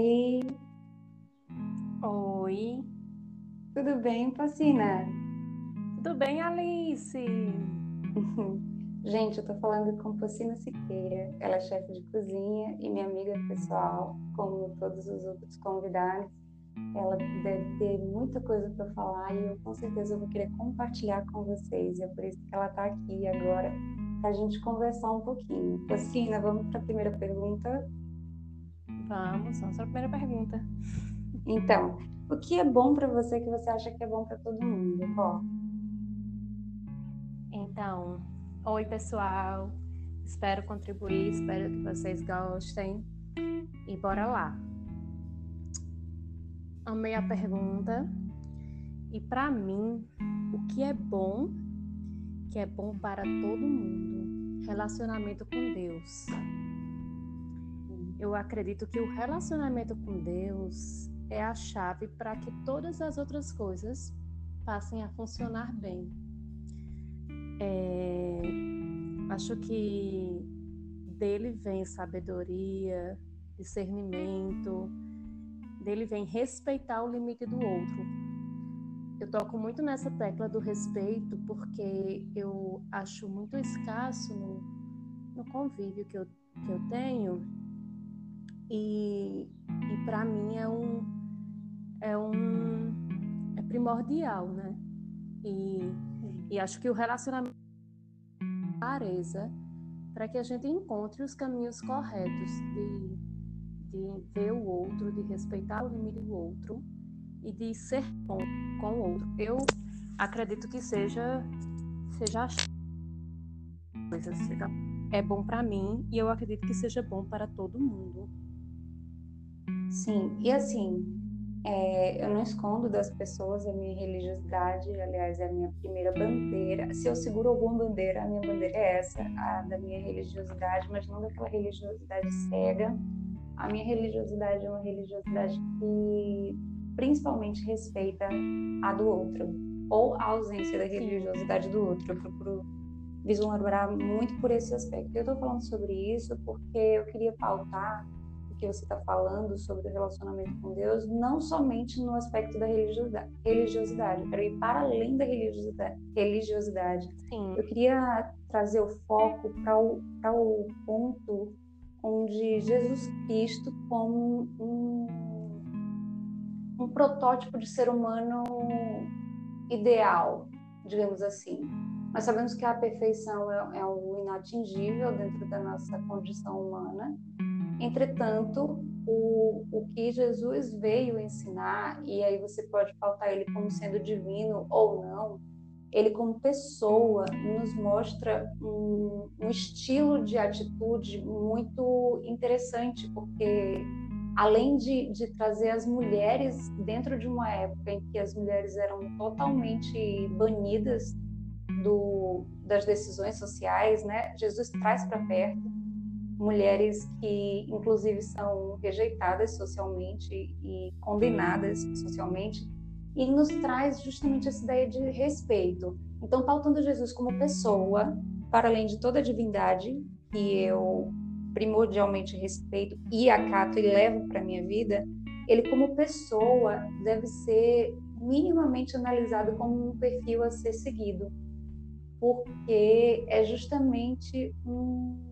Oi, Oi, tudo bem, Pacina? tudo bem, Alice? Gente, eu tô falando com Pacina Siqueira. Ela é chefe de cozinha e minha amiga pessoal, como todos os outros convidados. Ela deve ter muita coisa para falar e eu com certeza vou querer compartilhar com vocês. E é por isso que ela tá aqui agora para a gente conversar um pouquinho. Pacina, vamos para a primeira pergunta. Vamos, vamos para a primeira pergunta. Então, o que é bom para você que você acha que é bom para todo mundo? Então, oi pessoal, espero contribuir, espero que vocês gostem e bora lá. Amei a pergunta e para mim, o que é bom, que é bom para todo mundo, relacionamento com Deus. Eu acredito que o relacionamento com Deus é a chave para que todas as outras coisas passem a funcionar bem. É, acho que dele vem sabedoria, discernimento, dele vem respeitar o limite do outro. Eu toco muito nessa tecla do respeito porque eu acho muito escasso no, no convívio que eu, que eu tenho e, e para mim é um é um é primordial, né? E, e acho que o relacionamento é clareza para que a gente encontre os caminhos corretos de, de ver o outro, de respeitar o limite do outro e de ser bom com o outro. Eu acredito que seja seja coisa, seja, é bom para mim e eu acredito que seja bom para todo mundo. Sim. E assim, é, eu não escondo das pessoas a minha religiosidade, aliás, é a minha primeira bandeira. Se eu seguro alguma bandeira, a minha bandeira é essa, a da minha religiosidade, mas não daquela religiosidade cega. A minha religiosidade é uma religiosidade que principalmente respeita a do outro, ou a ausência da religiosidade do outro. Eu procuro vislumbrar muito por esse aspecto. Eu estou falando sobre isso porque eu queria pautar que você está falando sobre o relacionamento com Deus, não somente no aspecto da religiosidade, religiosidade, quero ir para além da religiosidade. religiosidade. Sim, Eu queria trazer o foco para o, o ponto onde Jesus Cristo, como um, um protótipo de ser humano ideal, digamos assim. Nós sabemos que a perfeição é, é algo inatingível dentro da nossa condição humana. Entretanto, o, o que Jesus veio ensinar, e aí você pode pautar ele como sendo divino ou não, ele como pessoa nos mostra um, um estilo de atitude muito interessante, porque além de, de trazer as mulheres dentro de uma época em que as mulheres eram totalmente banidas do, das decisões sociais, né? Jesus traz para perto mulheres que, inclusive, são rejeitadas socialmente e condenadas socialmente, e nos traz justamente essa ideia de respeito. Então, pautando Jesus como pessoa, para além de toda a divindade que eu primordialmente respeito e acato e levo para minha vida, ele como pessoa deve ser minimamente analisado como um perfil a ser seguido, porque é justamente um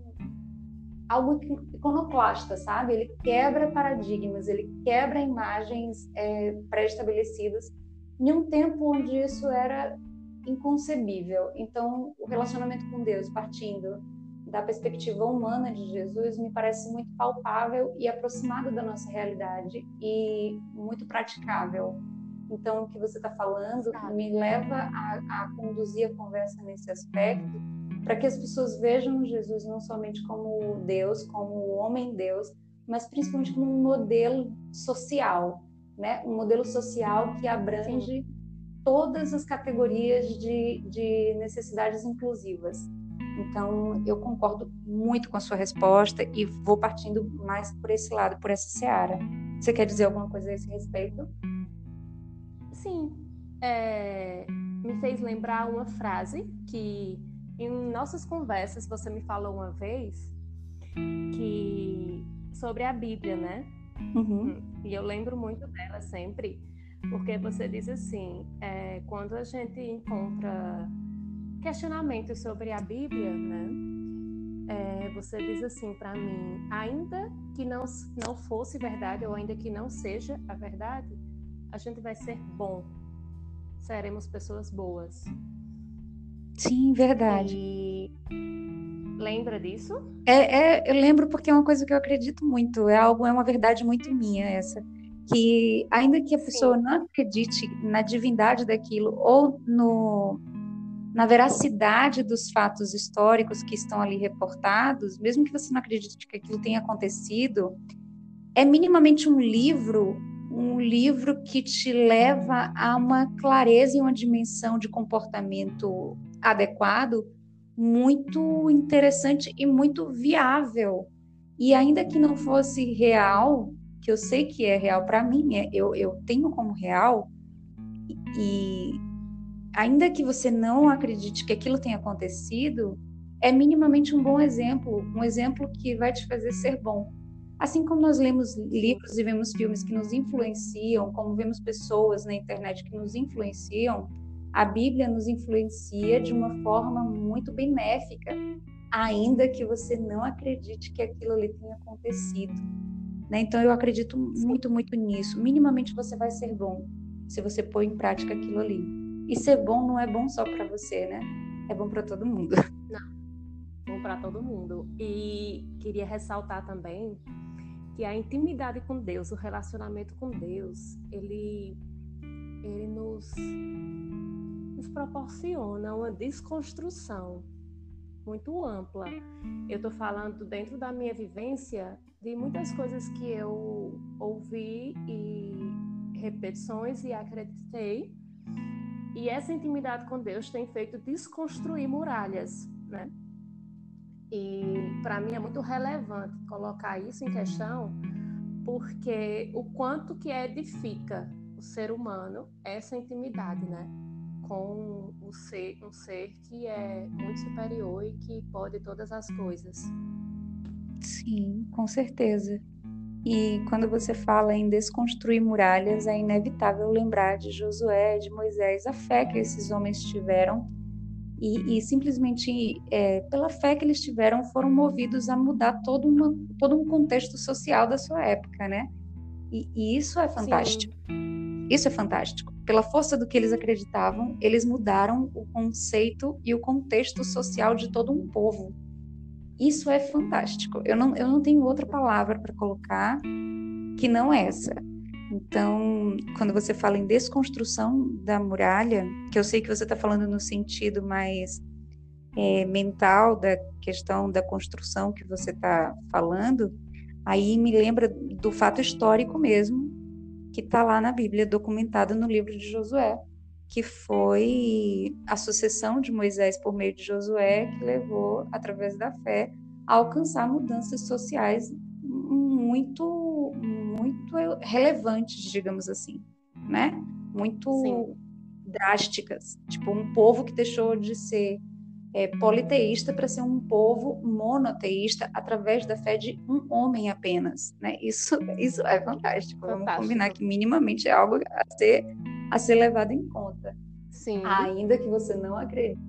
algo iconoclasta, sabe? Ele quebra paradigmas, ele quebra imagens é, pré-estabelecidas em um tempo onde isso era inconcebível. Então, o relacionamento com Deus, partindo da perspectiva humana de Jesus, me parece muito palpável e aproximado da nossa realidade e muito praticável. Então, o que você está falando me leva a, a conduzir a conversa nesse aspecto para que as pessoas vejam Jesus não somente como Deus, como homem Deus, mas principalmente como um modelo social, né? Um modelo social que abrange Sim. todas as categorias de, de necessidades inclusivas. Então, eu concordo muito com a sua resposta e vou partindo mais por esse lado, por essa seara. Você quer dizer alguma coisa a esse respeito? sim. É, me fez lembrar uma frase que em nossas conversas você me falou uma vez que sobre a Bíblia, né? Uhum. E eu lembro muito dela sempre, porque você diz assim, é, quando a gente encontra questionamentos sobre a Bíblia, né? É, você diz assim para mim, ainda que não, não fosse verdade ou ainda que não seja a verdade, a gente vai ser bom, seremos pessoas boas. Sim, verdade. E lembra disso? É, é, eu lembro porque é uma coisa que eu acredito muito. É algo, é uma verdade muito minha essa. Que ainda que a pessoa Sim. não acredite na divindade daquilo ou no, na veracidade dos fatos históricos que estão ali reportados, mesmo que você não acredite que aquilo tenha acontecido, é minimamente um livro um livro que te leva a uma clareza e uma dimensão de comportamento adequado muito interessante e muito viável. E ainda que não fosse real, que eu sei que é real para mim, é, eu, eu tenho como real, e ainda que você não acredite que aquilo tenha acontecido, é minimamente um bom exemplo, um exemplo que vai te fazer ser bom. Assim como nós lemos livros e vemos filmes que nos influenciam, como vemos pessoas na internet que nos influenciam, a Bíblia nos influencia de uma forma muito benéfica, ainda que você não acredite que aquilo ali tenha acontecido. Né? Então eu acredito muito, muito nisso. Minimamente você vai ser bom se você pôr em prática aquilo ali. E ser bom não é bom só para você, né? É bom para todo mundo. Não, bom para todo mundo. E queria ressaltar também que a intimidade com Deus, o relacionamento com Deus, ele, ele nos, nos proporciona uma desconstrução muito ampla. Eu estou falando dentro da minha vivência de muitas coisas que eu ouvi e repetições e acreditei. E essa intimidade com Deus tem feito desconstruir muralhas, né? E para mim é muito relevante colocar isso em questão, porque o quanto que edifica o ser humano essa intimidade, né? Com o ser, um ser que é muito superior e que pode todas as coisas. Sim, com certeza. E quando você fala em desconstruir muralhas, é inevitável lembrar de Josué, de Moisés, a fé que esses homens tiveram e, e simplesmente é, pela fé que eles tiveram foram movidos a mudar todo, uma, todo um contexto social da sua época, né? E, e isso é fantástico. Sim. Isso é fantástico. Pela força do que eles acreditavam, eles mudaram o conceito e o contexto social de todo um povo. Isso é fantástico. Eu não, eu não tenho outra palavra para colocar que não essa. Então, quando você fala em desconstrução da muralha, que eu sei que você está falando no sentido mais é, mental da questão da construção que você está falando, aí me lembra do fato histórico mesmo, que está lá na Bíblia, documentado no livro de Josué, que foi a sucessão de Moisés por meio de Josué que levou, através da fé, a alcançar mudanças sociais muito muito relevantes, digamos assim, né? Muito Sim. drásticas. Tipo, um povo que deixou de ser é, politeísta para ser um povo monoteísta através da fé de um homem apenas, né? Isso, isso é fantástico. fantástico. Vamos combinar que minimamente é algo a ser, a ser levado em conta. Sim. Ainda que você não acredite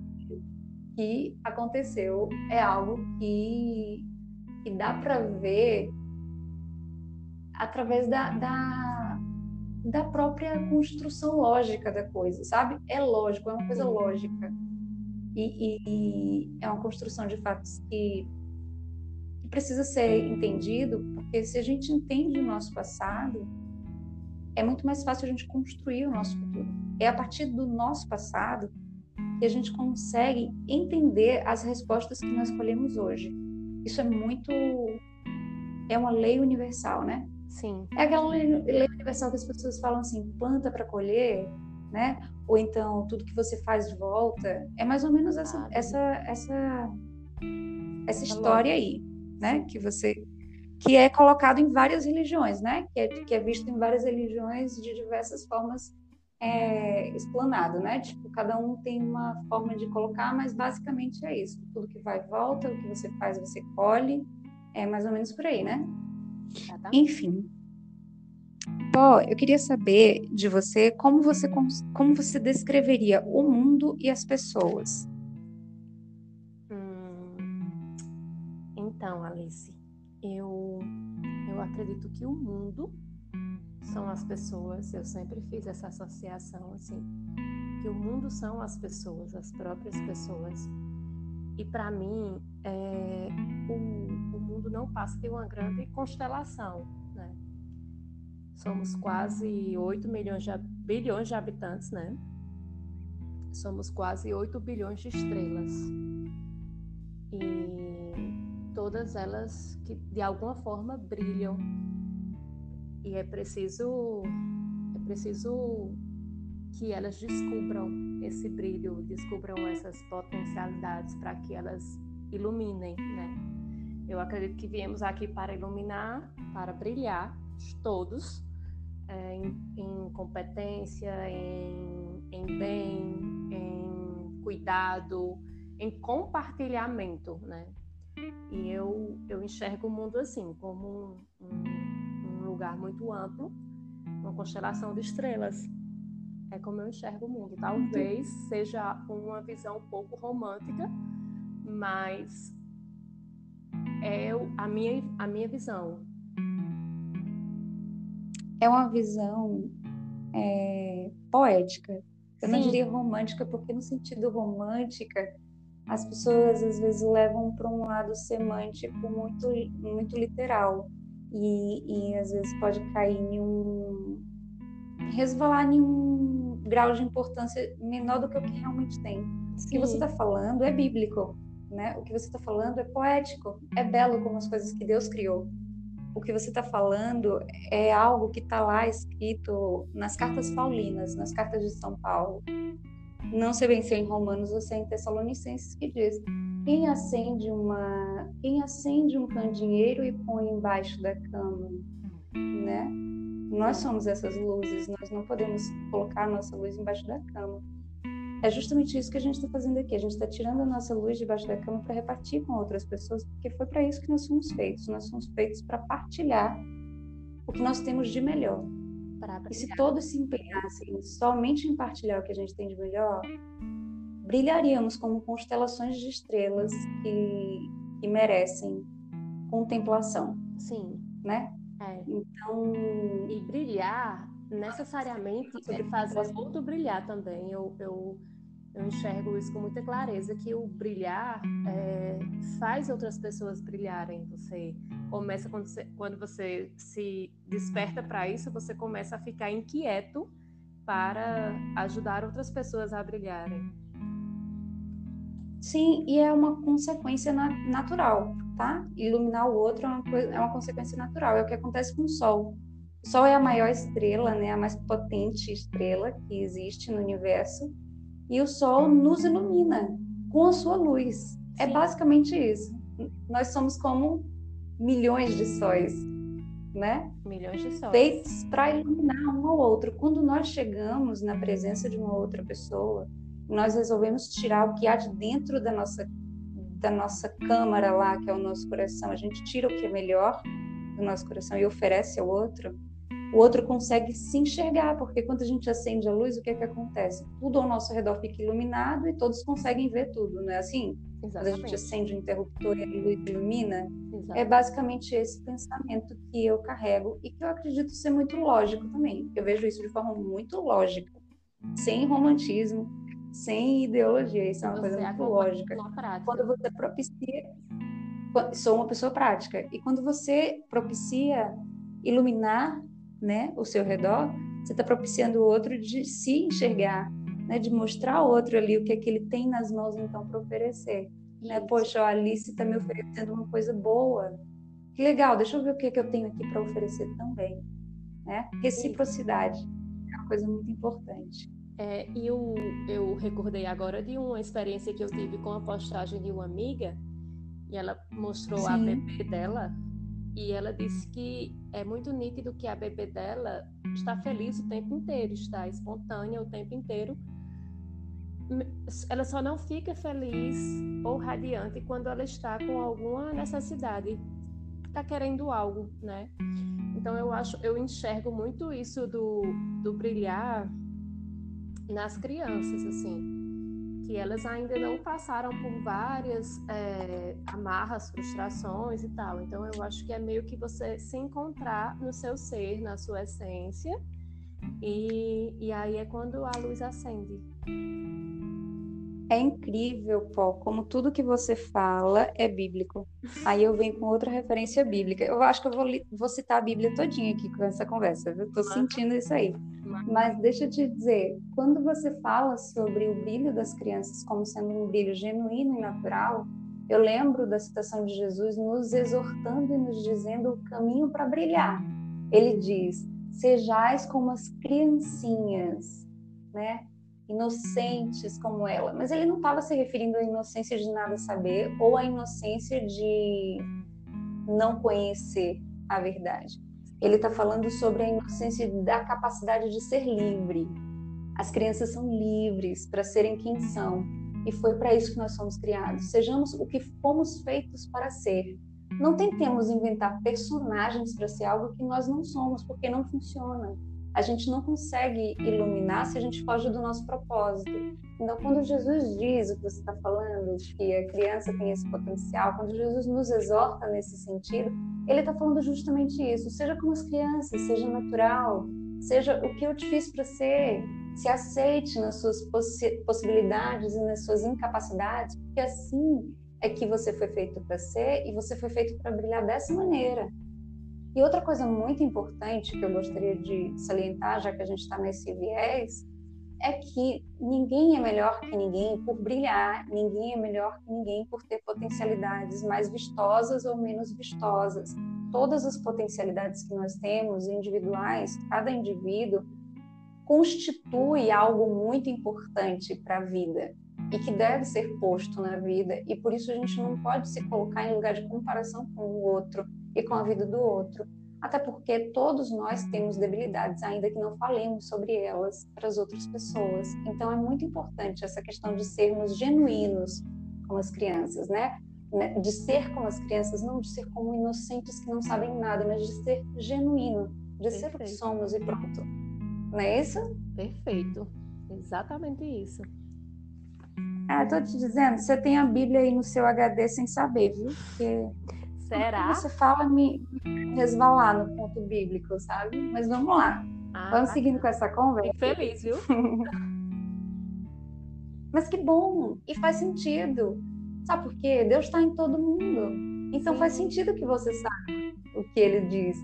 que aconteceu, é algo que, que dá para ver através da, da, da própria construção lógica da coisa, sabe? É lógico, é uma coisa lógica. E, e, é uma construção de fatos que, que precisa ser entendido, porque se a gente entende o nosso passado, é muito mais fácil a gente construir o nosso futuro. É a partir do nosso passado que a gente consegue entender as respostas que nós escolhemos hoje. Isso é muito. É uma lei universal, né? Sim. É aquela lei, universal que as pessoas falam assim, planta para colher, né? Ou então tudo que você faz de volta. É mais ou menos essa essa essa essa história aí, né? Que você que é colocado em várias religiões, né? Que é, que é visto em várias religiões de diversas formas é, explanado, né? Tipo, cada um tem uma forma de colocar, mas basicamente é isso. Tudo que vai volta, o que você faz, você colhe. É mais ou menos por aí, né? Enfim, Pó, eu queria saber de você como você como você descreveria o mundo e as pessoas. Hum, então, Alice, eu eu acredito que o mundo são as pessoas. Eu sempre fiz essa associação assim, que o mundo são as pessoas, as próprias pessoas. E para mim, é, o, o mundo não passa de uma grande constelação? Somos quase 8 milhões de, bilhões de habitantes, né? Somos quase 8 bilhões de estrelas. E todas elas que de alguma forma brilham e é preciso é preciso que elas descubram esse brilho, descubram essas potencialidades para que elas iluminem, né? Eu acredito que viemos aqui para iluminar, para brilhar, todos, é, em, em, competência, em, em bem, em cuidado, em compartilhamento, né? E eu, eu enxergo o mundo assim, como um, um lugar muito amplo, uma constelação de estrelas. É como eu enxergo o mundo. Talvez seja uma visão um pouco romântica, mas é a minha, a minha visão. É uma visão é, poética. Eu Sim. não diria romântica, porque no sentido romântica, as pessoas às vezes levam para um lado semântico muito, muito literal e, e às vezes pode cair em um resvalar em um grau de importância menor do que o que realmente tem. Sim. O que você está falando é bíblico, né? O que você está falando é poético, é belo como as coisas que Deus criou. O que você está falando é algo que está lá escrito nas cartas paulinas, nas cartas de São Paulo. Não sei bem se é em Romanos ou se é em Tessalonicenses que diz quem acende uma, quem acende um candeeiro e põe embaixo da cama, né? Nós somos essas luzes, nós não podemos colocar a nossa luz embaixo da cama. É justamente isso que a gente está fazendo aqui. A gente está tirando a nossa luz debaixo da cama para repartir com outras pessoas, porque foi para isso que nós somos feitos. Nós somos feitos para partilhar o que nós temos de melhor. E se todos se empenhassem somente em partilhar o que a gente tem de melhor, brilharíamos como constelações de estrelas que, que merecem contemplação. Sim. Né? É. Então. E brilhar necessariamente é fazer outro brilhar também. Eu, eu, eu enxergo isso com muita clareza, que o brilhar é, faz outras pessoas brilharem. Você começa, quando você, quando você se desperta para isso, você começa a ficar inquieto para ajudar outras pessoas a brilharem. Sim, e é uma consequência na, natural, tá? Iluminar o outro é uma, é uma consequência natural, é o que acontece com o Sol. O Sol é a maior estrela, né, a mais potente estrela que existe no universo, e o Sol nos ilumina com a sua luz. É Sim. É basicamente isso. Nós somos como milhões de sóis, né? Milhões de sóis. Feitos para iluminar um ao outro. Quando nós chegamos na presença de uma outra pessoa, nós resolvemos tirar o que há de dentro da nossa da nossa câmara lá, que é o nosso coração. A gente tira o que é melhor do nosso coração e oferece ao outro. O outro consegue se enxergar, porque quando a gente acende a luz, o que é que acontece? Tudo ao nosso redor fica iluminado e todos conseguem ver tudo, não é assim? Exatamente. Quando a gente acende o interruptor e a luz ilumina, é Exatamente. é basicamente esse pensamento que eu carrego e que eu acredito ser muito lógico também. Eu vejo isso de forma muito lógica, sem romantismo, sem ideologia. Isso é uma você coisa muito lógica. Quando você propicia. Sou uma pessoa prática. E quando você propicia iluminar né, o seu redor, você está propiciando o outro de se enxergar, né, de mostrar ao outro ali o que é que ele tem nas mãos então para oferecer. Né? Poxa, a Alice está me oferecendo uma coisa boa. Que legal, deixa eu ver o que, é que eu tenho aqui para oferecer também. Né? Reciprocidade é uma coisa muito importante. É, e eu, eu recordei agora de uma experiência que eu tive com a postagem de uma amiga, e ela mostrou Sim. a bebê dela, e ela disse que é muito nítido que a bebê dela está feliz o tempo inteiro, está espontânea o tempo inteiro. Ela só não fica feliz ou radiante quando ela está com alguma necessidade. está querendo algo, né? Então eu acho, eu enxergo muito isso do, do brilhar nas crianças, assim, que elas ainda não passaram por várias é, amarras, frustrações e tal. Então eu acho que é meio que você se encontrar no seu ser, na sua essência, e, e aí é quando a luz acende. É incrível, Pó, como tudo que você fala é bíblico. Aí eu venho com outra referência bíblica. Eu acho que eu vou, vou citar a Bíblia todinha aqui com essa conversa, viu? Tô sentindo isso aí. Mas deixa eu te dizer, quando você fala sobre o brilho das crianças como sendo um brilho genuíno e natural, eu lembro da citação de Jesus nos exortando e nos dizendo o caminho para brilhar. Ele diz: "Sejais como as criancinhas", né? inocentes como ela. Mas ele não estava se referindo à inocência de nada saber ou à inocência de não conhecer a verdade. Ele está falando sobre a inocência da capacidade de ser livre. As crianças são livres para serem quem são. E foi para isso que nós somos criados. Sejamos o que fomos feitos para ser. Não tentemos inventar personagens para ser algo que nós não somos, porque não funciona a gente não consegue iluminar se a gente foge do nosso propósito. Então, quando Jesus diz o que você está falando, que a criança tem esse potencial, quando Jesus nos exorta nesse sentido, ele está falando justamente isso. Seja como as crianças, seja natural, seja o que eu te fiz para ser, se aceite nas suas possi possibilidades e nas suas incapacidades, porque assim é que você foi feito para ser e você foi feito para brilhar dessa maneira. E outra coisa muito importante que eu gostaria de salientar, já que a gente está nesse viés, é que ninguém é melhor que ninguém por brilhar, ninguém é melhor que ninguém por ter potencialidades mais vistosas ou menos vistosas. Todas as potencialidades que nós temos, individuais, cada indivíduo, constitui algo muito importante para a vida e que deve ser posto na vida, e por isso a gente não pode se colocar em lugar de comparação com o outro e com a vida do outro. Até porque todos nós temos debilidades, ainda que não falemos sobre elas para as outras pessoas. Então é muito importante essa questão de sermos genuínos como as crianças, né? né? De ser como as crianças, não de ser como inocentes que não sabem nada, mas de ser genuíno, de Perfeito. ser o que somos e pronto. Não é isso? Perfeito. Exatamente isso. Ah, tô te dizendo, você tem a Bíblia aí no seu HD sem saber, viu? Porque Será? Você fala me resvalar no ponto bíblico, sabe? Mas vamos lá. Ah, vamos seguindo com essa conversa. Fico feliz, viu? Mas que bom! E faz sentido. Sabe por quê? Deus está em todo mundo. Então Sim. faz sentido que você saiba o que ele diz,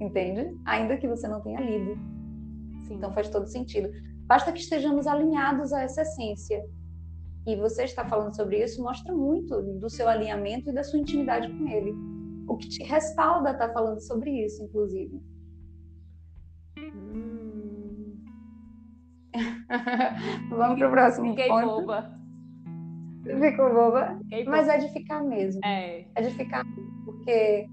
entende? Ainda que você não tenha lido. Sim. Então faz todo sentido. Basta que estejamos alinhados a essa essência e você está falando sobre isso mostra muito do seu alinhamento e da sua intimidade com ele. O que te respalda estar falando sobre isso, inclusive. Hum. Vamos para o próximo Fiquei ponto. boba. Ficou boba? Fiquei Mas boba. é de ficar mesmo. É. É de ficar, porque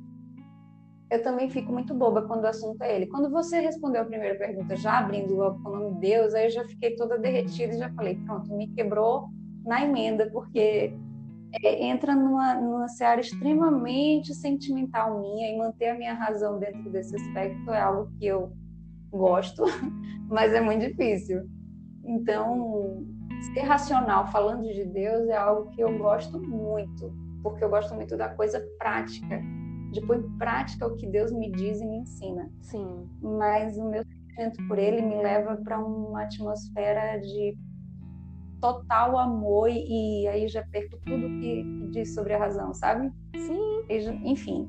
eu também fico muito boba quando o assunto é ele. Quando você respondeu a primeira pergunta, já abrindo logo com o nome de Deus, aí eu já fiquei toda derretida e já falei, pronto, me quebrou na emenda, porque é, entra numa, numa seara extremamente sentimental minha e manter a minha razão dentro desse aspecto é algo que eu gosto, mas é muito difícil. Então, ser racional falando de Deus é algo que eu gosto muito, porque eu gosto muito da coisa prática, de pôr em prática o que Deus me diz e me ensina. Sim. Mas o meu sentimento por ele me leva para uma atmosfera de total amor e aí já perco tudo que, que diz sobre a razão, sabe? Sim. E, enfim,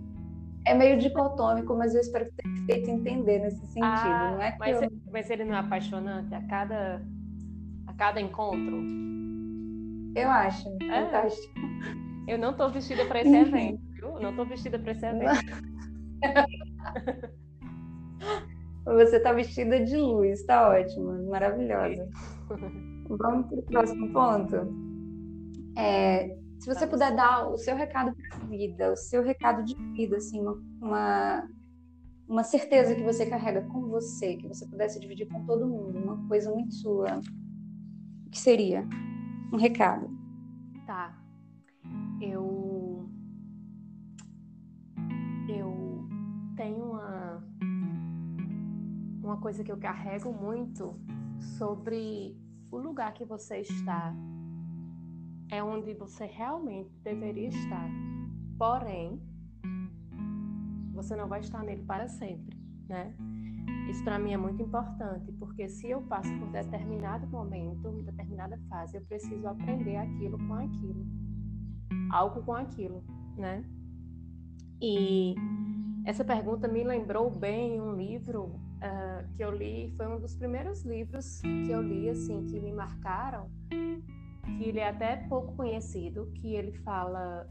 é meio dicotômico, mas eu espero ter feito entender nesse sentido. Ah, não é que mas, eu... mas ele não é apaixonante a cada, a cada encontro? Eu acho, é. fantástico. Eu não estou vestida para esse evento, viu? Não estou vestida para esse evento. Você está vestida de luz, está ótima, maravilhosa. Vamos para o próximo ponto? É, se você puder dar o seu recado para a vida, o seu recado de vida, assim, uma, uma certeza que você carrega com você, que você pudesse dividir com todo mundo, uma coisa muito sua, o que seria? Um recado. Tá. Eu. Eu tenho uma. Uma coisa que eu carrego muito sobre o lugar que você está é onde você realmente deveria estar. Porém, você não vai estar nele para sempre, né? Isso para mim é muito importante, porque se eu passo por determinado momento, determinada fase, eu preciso aprender aquilo com aquilo, algo com aquilo, né? E essa pergunta me lembrou bem um livro uh, que eu li, foi um dos primeiros livros que eu li, assim, que me marcaram, que ele é até pouco conhecido, que ele fala,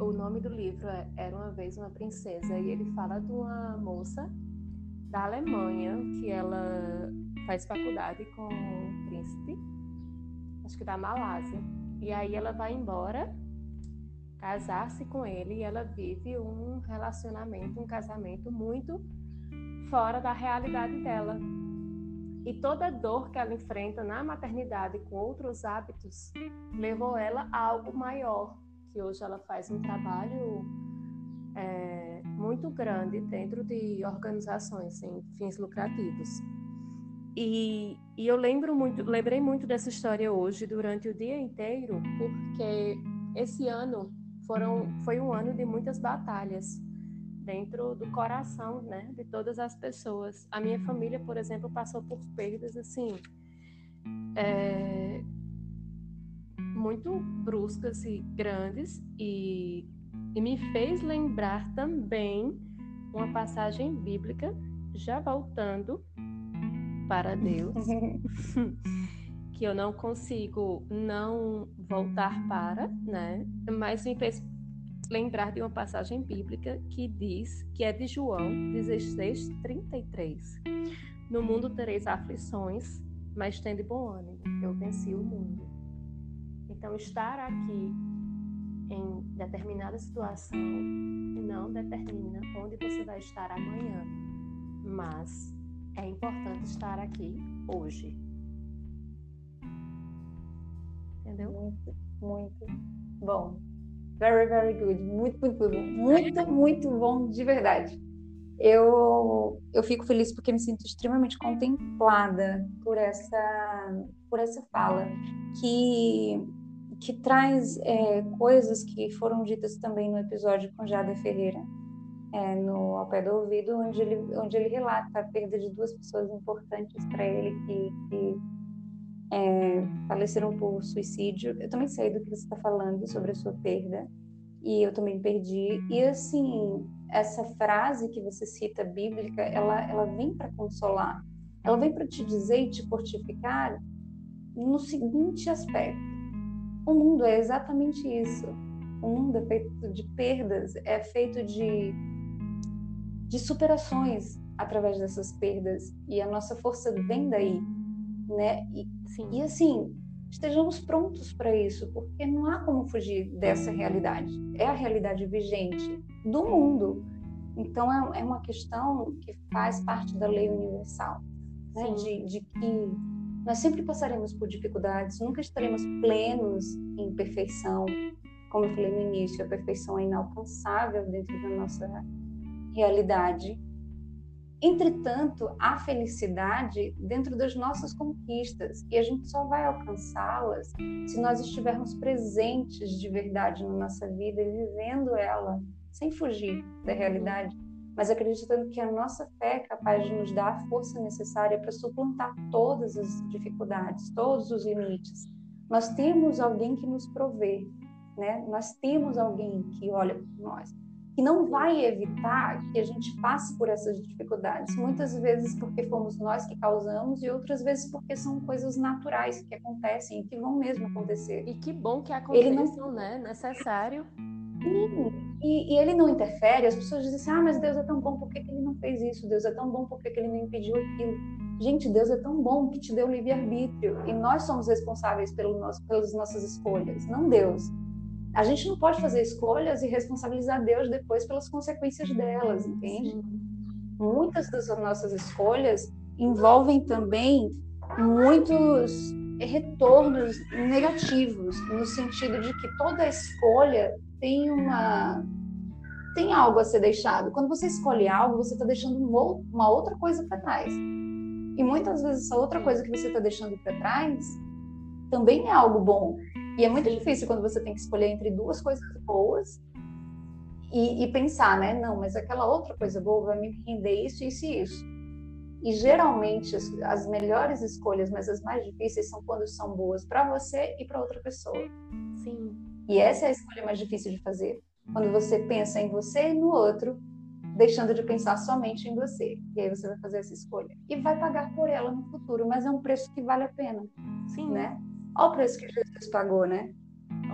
o nome do livro é Era Uma Vez Uma Princesa, e ele fala de uma moça da Alemanha, que ela faz faculdade com um príncipe, acho que da Malásia. E aí ela vai embora, casar-se com ele, e ela vive um relacionamento, um casamento muito fora da realidade dela. E toda dor que ela enfrenta na maternidade com outros hábitos levou ela a algo maior, que hoje ela faz um trabalho é, muito grande dentro de organizações sem fins lucrativos. E, e, eu lembro muito, lembrei muito dessa história hoje durante o dia inteiro, porque esse ano foram, foi um ano de muitas batalhas dentro do coração, né, de todas as pessoas. A minha família, por exemplo, passou por perdas assim é, muito bruscas e grandes e e me fez lembrar também uma passagem bíblica, já voltando para Deus, que eu não consigo não voltar para, né? Mas me fez lembrar de uma passagem bíblica que diz, que é de João 16, 33. No mundo tereis aflições, mas tende bom ânimo, eu venci o mundo. Então, estar aqui em determinada situação não determina onde você vai estar amanhã, mas é importante estar aqui hoje. Entendeu? Muito, muito bom. Very, very good. Muito, muito, muito. Muito, muito bom, de verdade. Eu, eu fico feliz porque me sinto extremamente contemplada por essa, por essa fala que que traz é, coisas que foram ditas também no episódio com Jada Ferreira, é, no Ao Pé do Ouvido, onde ele, onde ele relata a perda de duas pessoas importantes para ele que, que é, faleceram por suicídio. Eu também sei do que você está falando sobre a sua perda, e eu também perdi. E assim, essa frase que você cita bíblica, ela, ela vem para consolar, ela vem para te dizer e te fortificar no seguinte aspecto o mundo é exatamente isso. O mundo é feito de perdas, é feito de, de superações através dessas perdas. E a nossa força vem daí, né? E, e assim, estejamos prontos para isso, porque não há como fugir dessa realidade. É a realidade vigente do mundo. Então, é, é uma questão que faz parte da lei universal, né? de, de que nós sempre passaremos por dificuldades, nunca estaremos plenos em perfeição. Como eu falei no início, a perfeição é inalcançável dentro da nossa realidade. Entretanto, há felicidade dentro das nossas conquistas e a gente só vai alcançá-las se nós estivermos presentes de verdade na nossa vida e vivendo ela sem fugir da realidade mas acreditando que a nossa fé é capaz de nos dar a força necessária para suplantar todas as dificuldades, todos os limites. Nós temos alguém que nos provê, né? Nós temos alguém que olha por nós, que não vai evitar que a gente passe por essas dificuldades, muitas vezes porque fomos nós que causamos e outras vezes porque são coisas naturais que acontecem e que vão mesmo acontecer. E que bom que aconteçam, Ele não... né? Necessário e, e, ele não interfere, as pessoas dizem assim, ah, mas Deus é tão bom, por que, que ele não fez isso? Deus é tão bom, por que, que ele não impediu aquilo? Gente, Deus é tão bom que te deu livre-arbítrio e nós somos responsáveis pelo nosso, pelas nossas escolhas, não Deus. A gente não pode fazer escolhas e responsabilizar Deus depois pelas consequências delas, entende? Muitas das nossas escolhas envolvem também muitos retornos negativos, no sentido de que toda escolha tem uma tem algo a ser deixado. Quando você escolhe algo, você está deixando uma outra coisa para trás. E muitas vezes essa outra coisa que você está deixando para trás também é algo bom. E é muito difícil quando você tem que escolher entre duas coisas boas e, e, pensar, né? Não, mas aquela outra coisa boa vai me render isso, isso e isso. E geralmente as, as melhores escolhas, mas as mais difíceis, são quando são boas para você e para outra pessoa. Sim. E essa é a escolha mais difícil de fazer. Quando você pensa em você e no outro, deixando de pensar somente em você. E aí você vai fazer essa escolha. E vai pagar por ela no futuro, mas é um preço que vale a pena. Sim. Né? Olha o preço que Jesus pagou, né?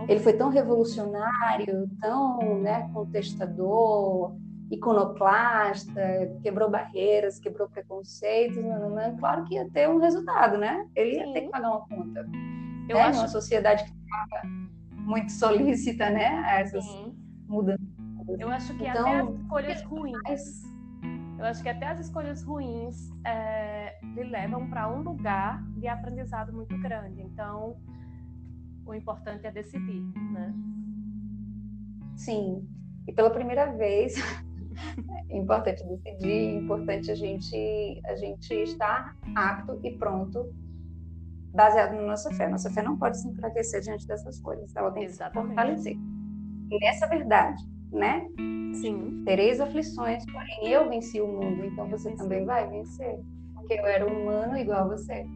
Ele foi tão revolucionário, tão né, contestador, iconoclasta, quebrou barreiras, quebrou preconceitos. Não, não, não. Claro que ia ter um resultado, né? Ele ia ter que pagar uma conta. Eu é, acho... Uma sociedade que estava muito solícita, né? A essas Sim. mudanças. Eu acho que então, até as escolhas ruins, eu acho que até as escolhas ruins é, lhe levam para um lugar de aprendizado muito grande. Então, o importante é decidir, né? Sim. E pela primeira vez, é importante decidir, é importante a gente a gente estar apto e pronto baseado na nossa fé. Nossa fé não pode se enfraquecer diante dessas coisas, ela tem Exatamente. que se fortalecer. E nessa verdade, né? Sim. Tereis aflições, porém eu venci o mundo, então você também vai vencer. Porque eu era humano igual a você.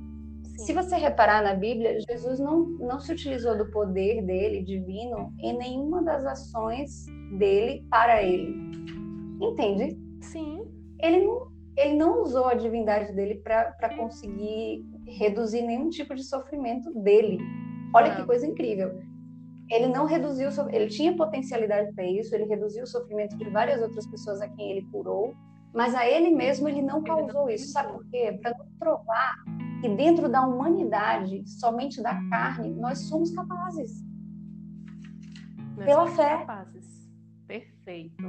Se você reparar na Bíblia, Jesus não, não se utilizou do poder dele, divino, em nenhuma das ações dele para ele. Entende? Sim. Ele não, ele não usou a divindade dele para conseguir reduzir nenhum tipo de sofrimento dele. Olha não. que coisa incrível. Ele não reduziu, ele tinha potencialidade para isso, ele reduziu o sofrimento de várias outras pessoas a quem ele curou, mas a ele mesmo ele não causou isso. Sabe por quê? Para não provar que dentro da humanidade, somente da carne, nós somos capazes. Nós Pela somos fé. Capazes. Perfeito.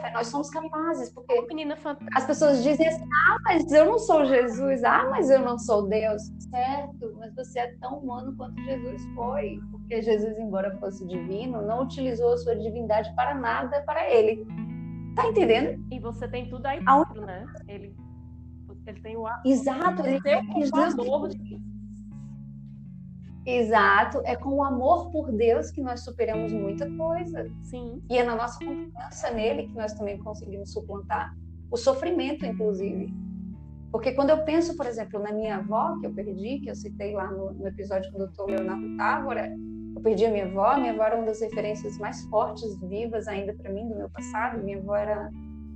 Fé, nós somos capazes, porque menina as pessoas dizem assim: ah, mas eu não sou Jesus, ah, mas eu não sou Deus. Certo, mas você é tão humano quanto Jesus foi, porque Jesus, embora fosse divino, não utilizou a sua divindade para nada para ele. Tá entendendo? E você tem tudo aí dentro, né? Ele ele tem o Exato, ele tem o amor Exato, é com o amor por Deus que nós superamos muita coisa. Sim. E é na nossa confiança nele que nós também conseguimos suplantar o sofrimento, inclusive. Porque quando eu penso, por exemplo, na minha avó, que eu perdi, que eu citei lá no, no episódio com o doutor Leonardo Távora, eu perdi a minha avó, minha avó era uma das referências mais fortes, vivas ainda para mim, do meu passado. Minha avó era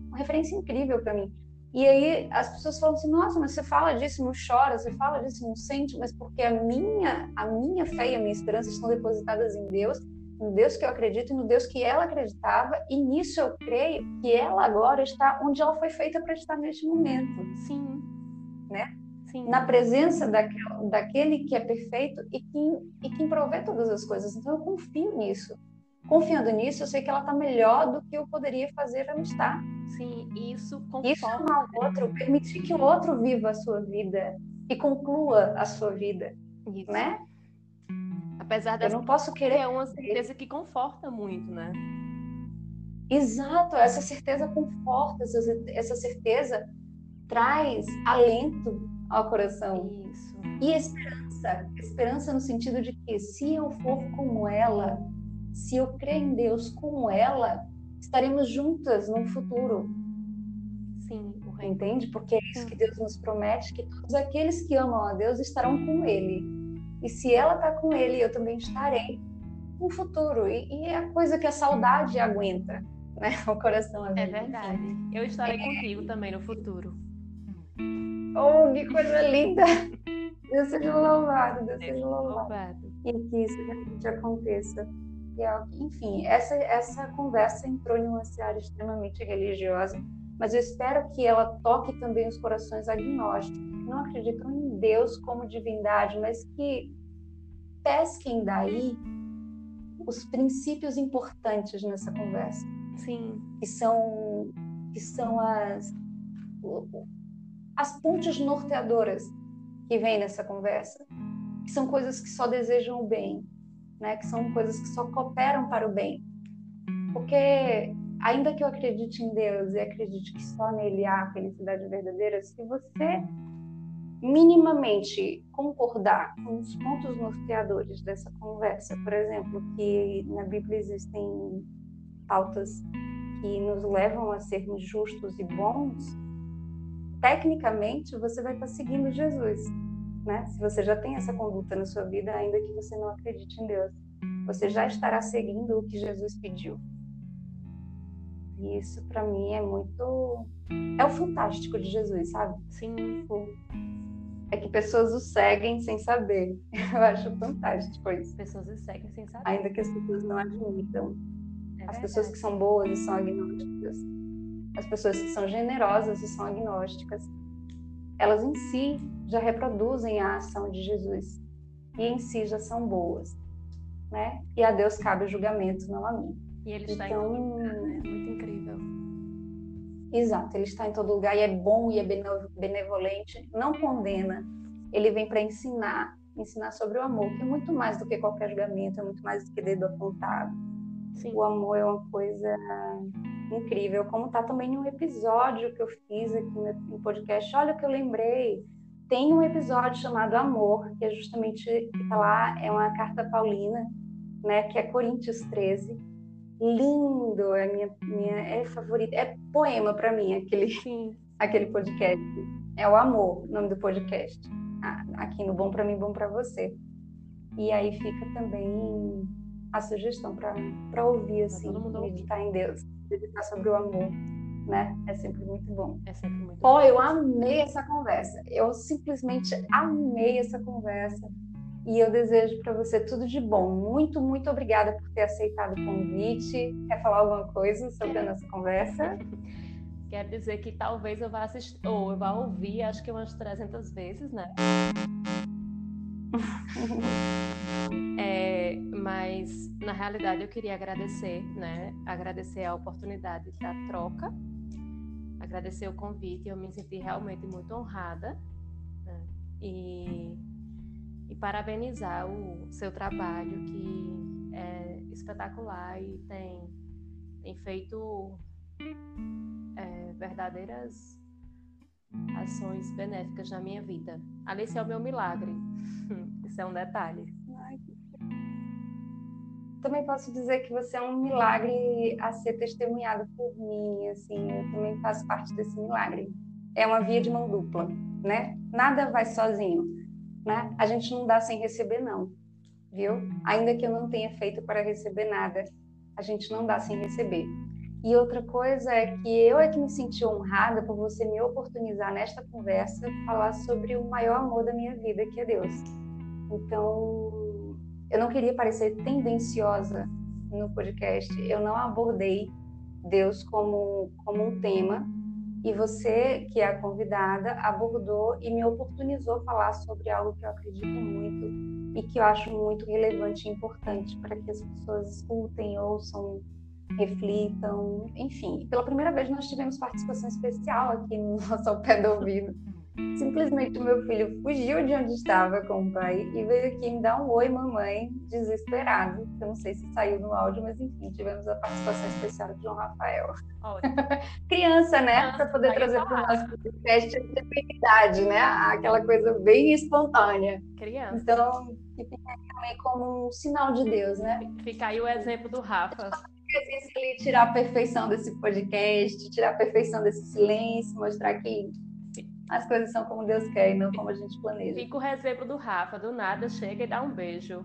uma referência incrível para mim. E aí as pessoas falam assim: "Nossa, mas você fala disso, não chora, você fala disso, não sente", mas porque a minha a minha fé e a minha esperança estão depositadas em Deus, no Deus que eu acredito e no Deus que ela acreditava, e nisso eu creio que ela agora está onde ela foi feita para estar neste momento. Sim. Né? Sim. Na presença daquele, daquele que é perfeito e que, e que provê todas as coisas. Então eu confio nisso. Confiando nisso, eu sei que ela está melhor do que eu poderia fazer ela estar. Sim, isso conforta. Isso amar o outro, permitir que o outro viva a sua vida e conclua a sua vida, isso. né? Apesar dessa eu não posso querer é uma certeza que conforta muito, né? Exato, essa certeza conforta, essa certeza traz alento ao coração. Isso. E esperança, esperança no sentido de que se eu for como ela, se eu crer em Deus como ela, estaremos juntas no futuro. Sim, entende? Porque é isso que Deus nos promete, que todos aqueles que amam a Deus estarão com Ele. E se ela está com Ele, eu também estarei no futuro. E, e, é a coisa que a saudade aguenta, né? O coração aguenta. É verdade. Eu estarei é... contigo também no futuro. Oh, que coisa linda! Deus seja louvado, Deus seja louvado. E que isso realmente aconteça enfim, essa, essa conversa entrou em uma seara extremamente religiosa, mas eu espero que ela toque também os corações agnósticos, que não acreditam em Deus como divindade, mas que pesquem daí os princípios importantes nessa conversa. Sim. Que são, que são as, as pontes norteadoras que vêm nessa conversa, que são coisas que só desejam o bem, né? Que são coisas que só cooperam para o bem. Porque ainda que eu acredite em Deus e acredite que só nele há felicidade verdadeira, se você minimamente concordar com os pontos norteadores dessa conversa, por exemplo, que na Bíblia existem pautas que nos levam a sermos justos e bons, tecnicamente você vai estar seguindo Jesus, né? Se você já tem essa conduta na sua vida, ainda que você não acredite em Deus, você já estará seguindo o que Jesus pediu. E isso para mim é muito é o fantástico de Jesus, sabe? Sim. É que pessoas o seguem sem saber. Eu acho fantástico isso. Pessoas o seguem sem saber. Ainda que as pessoas não admitam. É as pessoas que são boas e são agnósticas. As pessoas que são generosas e são agnósticas. Elas em si já reproduzem a ação de Jesus. E em si já são boas. Né? E a Deus cabe o julgamento, não a mim. E ele está então, em todo lugar, né? É muito incrível. Exato, ele está em todo lugar e é bom e é benevolente, não condena. Ele vem para ensinar, ensinar sobre o amor, que é muito mais do que qualquer julgamento, é muito mais do que dedo apontado. Sim. O amor é uma coisa incrível, como está também em um episódio que eu fiz aqui no podcast. Olha o que eu lembrei. Tem um episódio chamado Amor, que é justamente que está lá, é uma carta paulina, né, que é Coríntios 13 lindo, é minha, minha é favorita, é poema para mim aquele Sim. aquele podcast. É o amor, o nome do podcast. Aqui no Bom para mim, bom para você. E aí fica também a sugestão para ouvir assim, meditar em Deus, meditar sobre o amor, né? É sempre muito bom. É sempre muito Pô, bom. eu amei essa conversa. Eu simplesmente amei essa conversa e eu desejo para você tudo de bom. Muito, muito obrigada por ter aceitado o convite. Quer falar alguma coisa sobre a nossa conversa? Quero dizer que talvez eu vá assistir, ou eu vá ouvir, acho que umas 300 vezes, né? é, mas, na realidade, eu queria agradecer, né? Agradecer a oportunidade da troca, agradecer o convite. Eu me senti realmente muito honrada. Né? E e parabenizar o seu trabalho, que é espetacular e tem, tem feito é, verdadeiras ações benéficas na minha vida. Alice é o meu milagre. Isso é um detalhe. Também posso dizer que você é um milagre a ser testemunhado por mim, assim, eu também faço parte desse milagre. É uma via de mão dupla, né? Nada vai sozinho né? A gente não dá sem receber, não, viu? Ainda que eu não tenha feito para receber nada, a gente não dá sem receber. E outra coisa é que eu é que me senti honrada por você me oportunizar nesta conversa falar sobre o maior amor da minha vida, que é Deus. Então, eu não queria parecer tendenciosa no podcast. Eu não abordei Deus como, como um tema, e você, que é a convidada, abordou e me oportunizou falar sobre algo que eu acredito muito e que eu acho muito relevante e importante para que as pessoas escutem, ouçam, reflitam, enfim. Pela primeira vez nós tivemos participação especial aqui no nosso pé do ouvido. Simplesmente o meu filho fugiu de onde estava com o pai e veio aqui me dar um oi, mamãe, desesperado. Eu não sei se saiu no áudio, mas enfim, tivemos a participação especial de João Rafael. Criança, né? Para poder trazer para o nosso podcast a integridade, né? Aquela coisa bem espontânea. Criança. Então, que fica também como um sinal de Deus, né? Fica aí o exemplo do Rafa tirar a perfeição desse podcast, tirar a perfeição desse silêncio, mostrar que as coisas são como Deus quer e não como a gente planeja. Fica o exemplo do Rafa, do nada chega e dá um beijo.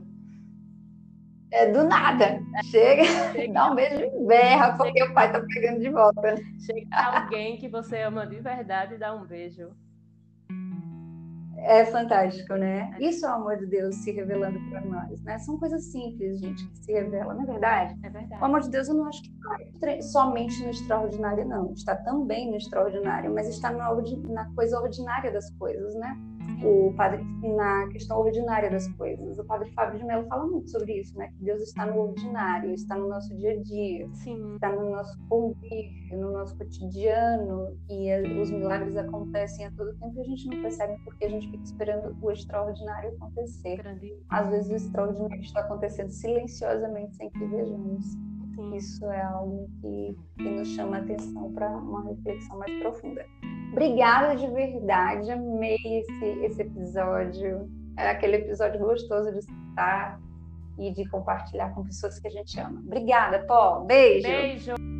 É, do nada. Chega, chega dá um beijo e berra, porque chega, o pai tá pegando de volta. Chega alguém que você ama de verdade e dá um beijo. É fantástico, né? Isso é o amor de Deus se revelando para nós, né? São coisas simples, gente, que se revelam, não é verdade? É verdade. O amor de Deus eu não acho que está somente no extraordinário, não. Está também no extraordinário, mas está na, na coisa ordinária das coisas, né? O padre na questão ordinária das coisas. O padre Fábio de Mello fala muito sobre isso, né? Que Deus está no ordinário, está no nosso dia a dia, Sim. está no nosso convívio, no nosso cotidiano e os milagres acontecem a todo tempo e a gente não percebe porque a gente fica esperando o extraordinário acontecer. Grande. Às vezes o extraordinário está acontecendo silenciosamente sem que vejamos. Isso é algo que, que nos chama a atenção para uma reflexão mais profunda. Obrigada de verdade, amei esse, esse episódio. É aquele episódio gostoso de estar e de compartilhar com pessoas que a gente ama. Obrigada, Pó. Beijo. Beijo.